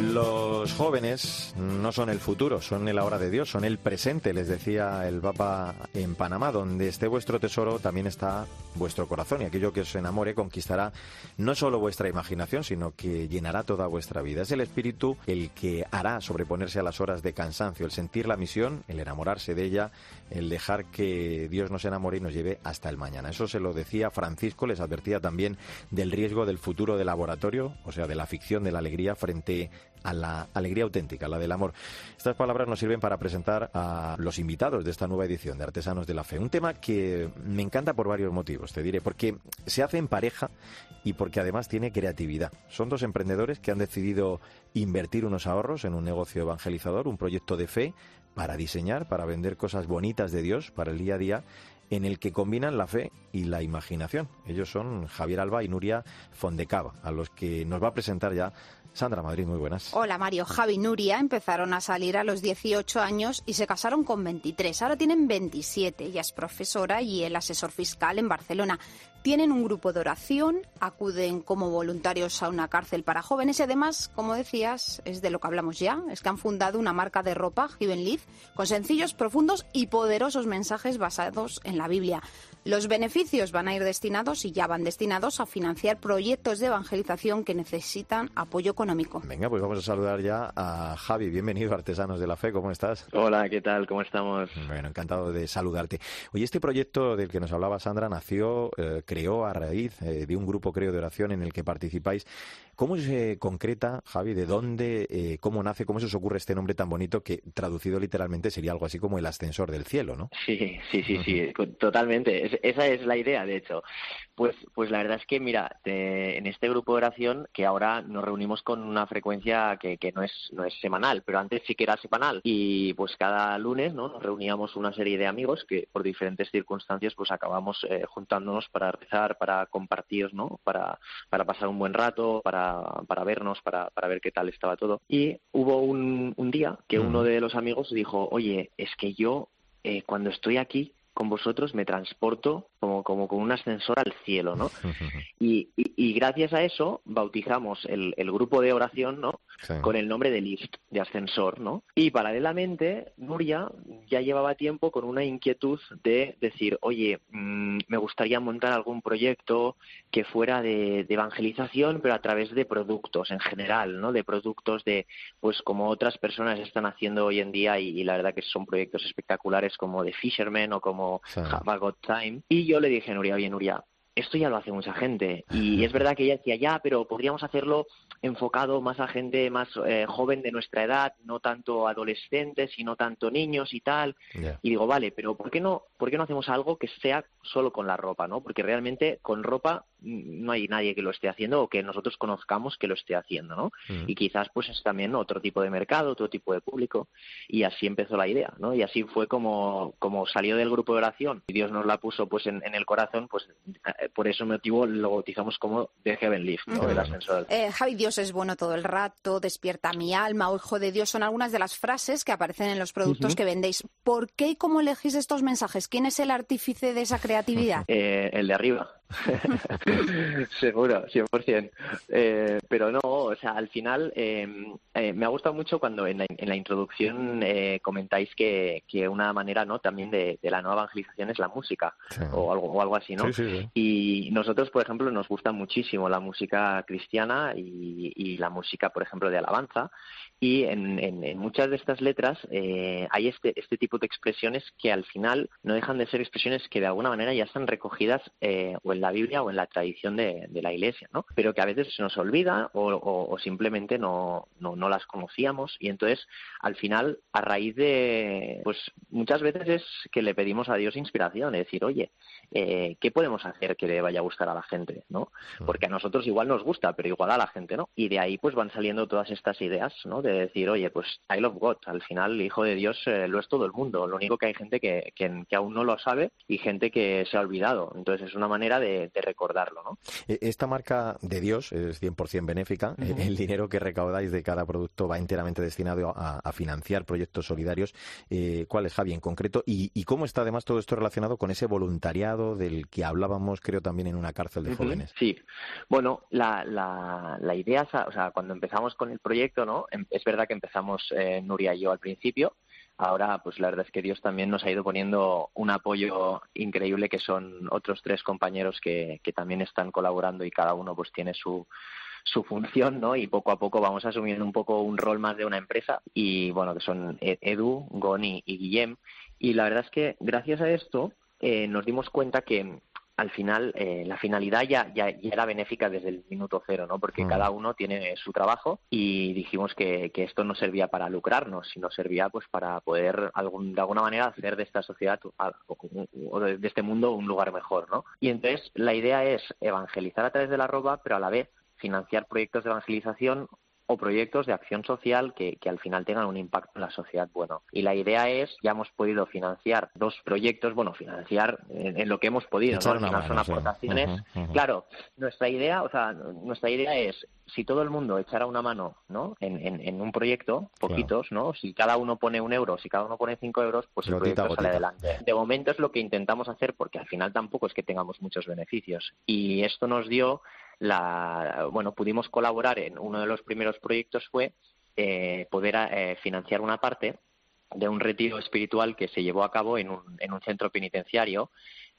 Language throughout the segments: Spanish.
Los jóvenes no son el futuro, son el ahora de Dios, son el presente, les decía el Papa en Panamá, donde esté vuestro tesoro también está vuestro corazón y aquello que os enamore conquistará no solo vuestra imaginación, sino que llenará toda vuestra vida. Es el espíritu el que hará sobreponerse a las horas de cansancio, el sentir la misión, el enamorarse de ella, el dejar que Dios nos enamore y nos lleve hasta el mañana. Eso se lo decía Francisco, les advertía también del riesgo del futuro del laboratorio, o sea, de la ficción de la alegría frente a la alegría auténtica, la del amor. Estas palabras nos sirven para presentar a los invitados de esta nueva edición de Artesanos de la Fe. Un tema que me encanta por varios motivos, te diré, porque se hace en pareja y porque además tiene creatividad. Son dos emprendedores que han decidido invertir unos ahorros en un negocio evangelizador, un proyecto de fe para diseñar, para vender cosas bonitas de Dios para el día a día en el que combinan la fe y la imaginación. Ellos son Javier Alba y Nuria Fondecava, a los que nos va a presentar ya Sandra Madrid, muy buenas. Hola Mario, Javi y Nuria empezaron a salir a los 18 años y se casaron con 23. Ahora tienen 27. Ella es profesora y el asesor fiscal en Barcelona. Tienen un grupo de oración, acuden como voluntarios a una cárcel para jóvenes y además, como decías, es de lo que hablamos ya, es que han fundado una marca de ropa, Given con sencillos, profundos y poderosos mensajes basados en la Biblia. Los beneficios van a ir destinados y ya van destinados a financiar proyectos de evangelización que necesitan apoyo económico. Venga, pues vamos a saludar ya a Javi. Bienvenido Artesanos de la Fe. ¿Cómo estás? Hola, ¿qué tal? ¿Cómo estamos? Bueno, encantado de saludarte. Oye, este proyecto del que nos hablaba Sandra nació, eh, creó a raíz eh, de un grupo, creo, de oración en el que participáis. ¿Cómo se concreta, Javi, de dónde, eh, cómo nace, cómo se os ocurre este nombre tan bonito que traducido literalmente sería algo así como el ascensor del cielo, ¿no? Sí, sí, sí, sí, totalmente. esa es la idea, de hecho. Pues, pues la verdad es que, mira, en este grupo de oración, que ahora nos reunimos con una frecuencia que, que, no, es, no es semanal, pero antes sí que era semanal. Y pues cada lunes ¿no? nos reuníamos una serie de amigos que por diferentes circunstancias pues acabamos eh, juntándonos para rezar, para compartir, ¿no? para, para pasar un buen rato, para, para vernos, para, para ver qué tal estaba todo. Y hubo un, un día que uno de los amigos dijo, oye, es que yo eh, cuando estoy aquí con vosotros me transporto como, como con un ascensor al cielo, ¿no? Y, y, gracias a eso bautizamos el, el grupo de oración, ¿no? Con el nombre de lift, de ascensor, ¿no? Y paralelamente, Nuria ya llevaba tiempo con una inquietud de decir, oye, mm, me gustaría montar algún proyecto que fuera de, de, evangelización, pero a través de productos en general, ¿no? De productos de, pues como otras personas están haciendo hoy en día y, y la verdad que son proyectos espectaculares como de Fisherman o como Have Got Time. Y yo le dije a Nuria, oye, Nuria, esto ya lo hace mucha gente. Y es verdad que ella decía, ya, pero podríamos hacerlo enfocado más a gente más eh, joven de nuestra edad, no tanto adolescentes y no tanto niños y tal. Y digo, vale, pero ¿por qué no, por qué no hacemos algo que sea solo con la ropa, no? Porque realmente con ropa no hay nadie que lo esté haciendo o que nosotros conozcamos que lo esté haciendo, ¿no? Mm. Y quizás pues es también otro tipo de mercado, otro tipo de público y así empezó la idea, ¿no? Y así fue como, como salió del grupo de oración y Dios nos la puso pues en, el corazón, pues eh, por ese motivo lo bautizamos como The Heaven Lift, ¿no? El ascensor. Eh, Javi, Dios es bueno todo el rato, despierta mi alma, o hijo de Dios, son algunas de las frases que aparecen en los productos que vendéis. ¿Por qué y cómo elegís estos mensajes? ¿Quién es el artífice de esa creatividad? Eh, el de arriba. Seguro, 100%. Eh, pero no, o sea, al final em, eh, me ha gustado mucho cuando en la, en la introducción eh, comentáis que, que, una manera no también de, de, la nueva evangelización es la música o, algo, o algo así, ¿no? y nosotros, por ejemplo, nos gusta muchísimo la música cristiana y, y la música, por ejemplo, de alabanza. Y en, en, en muchas de estas letras eh, hay este, este tipo de expresiones que al final no dejan de ser expresiones que de alguna manera ya están recogidas eh, o en la Biblia o en la tradición de, de, la Iglesia, ¿no? Pero que a veces se nos olvida o, o, o simplemente no, no, no, las conocíamos y entonces al final a raíz de, pues muchas veces es que le pedimos a Dios inspiración, es decir, oye, eh, ¿qué podemos hacer que le vaya a gustar a la gente, ¿no? Porque a nosotros igual nos gusta, pero igual a la gente, ¿no? Y de ahí pues van saliendo todas estas ideas, ¿no? De decir, oye, pues I love God, al final Hijo de Dios eh, lo es todo el mundo, lo único que hay gente que, que, que, aún no lo sabe y gente que se ha olvidado. Entonces es una manera de, recordarlo. ¿no? E, esta marca de Dios es 100% benéfica. El dinero que recaudáis de cada producto va enteramente destinado a, financiar proyectos solidarios. Eh, ¿Cuál es, Javi, en concreto? Y, cómo está además todo esto relacionado con ese voluntariado del que hablábamos, creo, también en una cárcel de jóvenes? Sí. Bueno, la, la, idea, o sea, cuando empezamos con el proyecto, ¿no? Em, es verdad que empezamos eh, Nuria y yo al principio, ahora pues la verdad es que Dios también nos ha ido poniendo un apoyo increíble que son otros tres compañeros que, que también están colaborando y cada uno pues tiene su su función, ¿no? Y poco a poco vamos asumiendo un poco un rol más de una empresa y bueno, que son e-, Edu, Goni y Guillem. Y la verdad es que gracias a esto eh, nos dimos cuenta que al final eh, la finalidad ya, ya, era benéfica desde el minuto cero, ¿no? Porque mm. cada uno tiene su trabajo y dijimos que, que, esto no servía para lucrarnos, sino servía pues para poder algún, de alguna manera hacer de esta sociedad o de, este mundo un lugar mejor, ¿no? Y entonces la idea es evangelizar a través de la ropa, pero a la vez financiar proyectos de evangelización o proyectos de acción social que, que, al final tengan un impacto en la sociedad bueno. Y la idea es, ya hemos podido financiar dos proyectos, bueno, financiar en, lo que hemos podido, ¿no? Al final son aportaciones. Claro, nuestra idea, o sea, nuestra idea es, si todo el mundo echara una mano, ¿no? En, en, un proyecto, poquitos, ¿no? Si cada uno pone un euro, si cada uno pone cinco euros, pues el proyecto sale adelante. De momento es lo que intentamos hacer porque al final tampoco es que tengamos muchos beneficios. Y esto nos dio la, bueno, pudimos colaborar en uno de los primeros proyectos fue eh, poder eh, financiar una parte de un retiro espiritual que se llevó a cabo en un, en un centro penitenciario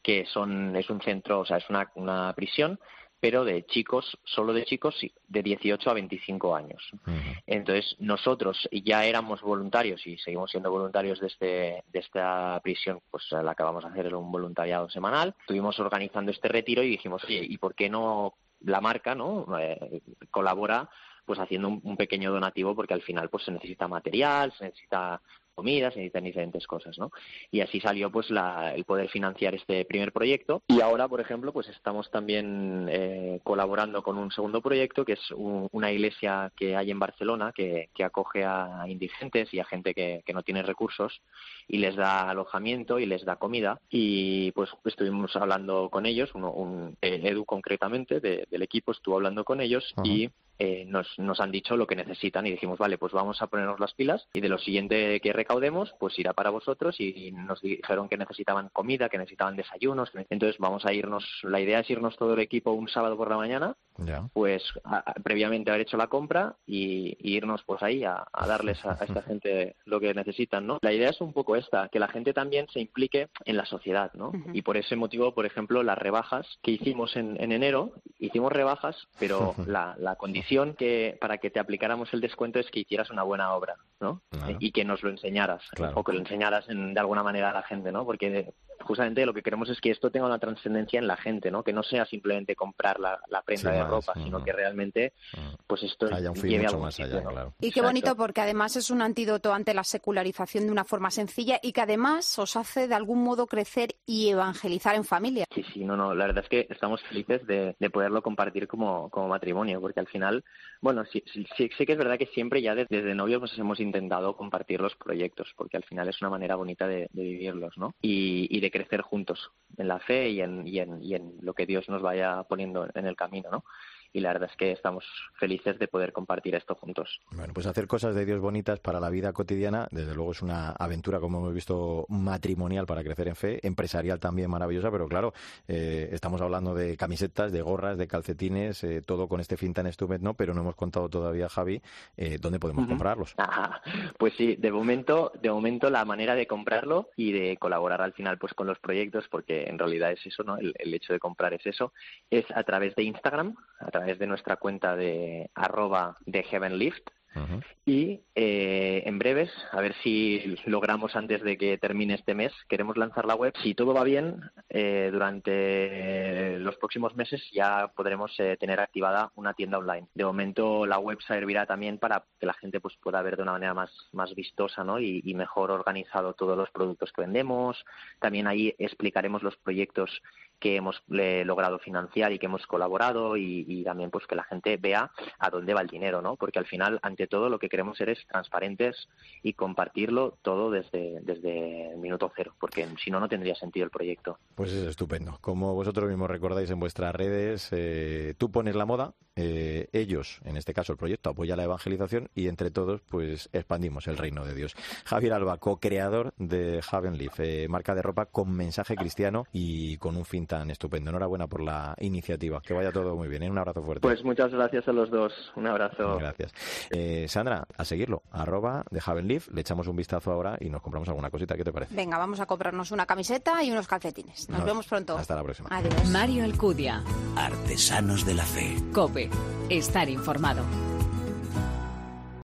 que son, es un centro, o sea, es una, una prisión pero de chicos, solo de chicos de 18 a 25 años. Entonces, nosotros ya éramos voluntarios y seguimos siendo voluntarios de, este, de esta prisión, pues la acabamos de hacer un voluntariado semanal. Estuvimos organizando este retiro y dijimos, oye, ¿y por qué no la marca no eh, colabora pues haciendo un, pequeño donativo porque al final pues se necesita material se necesita comidas, se necesitan diferentes cosas, ¿no? Y así salió pues la, el poder financiar este primer proyecto. Y ahora, por ejemplo, pues estamos también eh, colaborando con un segundo proyecto que es una iglesia que hay en Barcelona que, que acoge a indigentes y a gente que, que, no tiene recursos y les da alojamiento y les da comida. Y pues estuvimos hablando con ellos, uno, un, eh, Edu concretamente del equipo estuvo hablando con ellos y eh, nos, nos han dicho lo que necesitan y dijimos, vale, pues vamos a ponernos las pilas y de lo siguiente que recaudemos, pues irá para vosotros y nos dijeron que necesitaban comida, que necesitaban desayunos. Entonces vamos a irnos, la idea es irnos todo el equipo un sábado por la mañana, pues previamente haber hecho la compra y, irnos pues ahí a, darles a, esta gente lo que necesitan, ¿no? La idea es un poco esta, que la gente también se implique en la sociedad, ¿no? Y por ese motivo, por ejemplo, las rebajas que hicimos en, en enero, hicimos rebajas, pero la, la condición que para que te aplicáramos el descuento es que hicieras una buena obra, ¿no? Y que nos lo enseñaras, o que lo enseñaras de alguna manera a la gente, ¿no? Porque justamente lo que queremos es que esto tenga una trascendencia en la gente, ¿no? Que no sea simplemente comprar la, prenda de ropa, sino que realmente, pues esto Haya un fin mucho más allá, claro. Y qué bonito porque además es un antídoto ante la secularización de una forma sencilla y que además os hace de algún modo crecer y evangelizar en familia. Sí, sí, no, no, la verdad es que estamos felices de, poderlo compartir como, como matrimonio, porque al final, bueno, sí, sí, sí, que es verdad que siempre ya desde, desde novios pues hemos intentado compartir los proyectos, porque al final es una manera bonita de, vivirlos, ¿no? Y, y de crecer juntos en la fe y en, y en, y en lo que Dios nos vaya poniendo en el camino, ¿no? Y la verdad es que estamos felices de poder compartir esto juntos. Bueno, pues hacer cosas de Dios bonitas para la vida cotidiana, desde luego es una aventura, como hemos visto, matrimonial para crecer en fe, empresarial también maravillosa, pero claro, eh, estamos hablando de camisetas, de gorras, de calcetines, eh, todo con este fin tan estupendo, pero no hemos contado todavía, Javi, eh, dónde podemos comprarlos. pues sí, de momento, de momento la manera de comprarlo y de colaborar al final pues con los proyectos, porque en realidad es eso, ¿no? El, el hecho de comprar es eso, es a través de Instagram, a través de nuestra cuenta de arroba de Heavenlift y eh, en breves, a ver si logramos antes de que termine este mes, queremos lanzar la web. Si todo va bien, eh, durante los próximos meses ya podremos eh, tener activada una tienda online. De momento la web servirá también para que la gente pues, pueda ver de una manera más, más vistosa ¿no? y, mejor organizado todos los productos que vendemos. También ahí explicaremos los proyectos que hemos logrado financiar y que hemos colaborado y, también pues que la gente vea a dónde va el dinero, ¿no? Porque al final, ante todo, lo que queremos ser es transparentes y compartirlo todo desde, desde el minuto cero, porque si no, no tendría sentido el proyecto. Pues es estupendo. Como vosotros mismos recordáis en vuestras redes, eh, tú pones la moda, eh, ellos, en este caso el proyecto, apoya la evangelización y entre todos, pues expandimos el reino de Dios. Javier Alba, co-creador de Haven Leaf, eh, marca de ropa con mensaje cristiano y con un fin tan estupendo. Enhorabuena por la iniciativa. Que vaya todo muy bien. ¿eh? Un abrazo fuerte. Pues muchas gracias a los dos. Un abrazo. Gracias. Eh, Sandra, a seguirlo. Arroba de Haven Leaf. Le echamos un vistazo ahora y nos compramos alguna cosita. ¿Qué te parece? Venga, vamos a comprarnos una camiseta y unos calcetines. Nos, vemos pronto. Hasta la próxima. Adiós. Mario Alcudia. Artesanos de la Fe. Cope. Estar informado.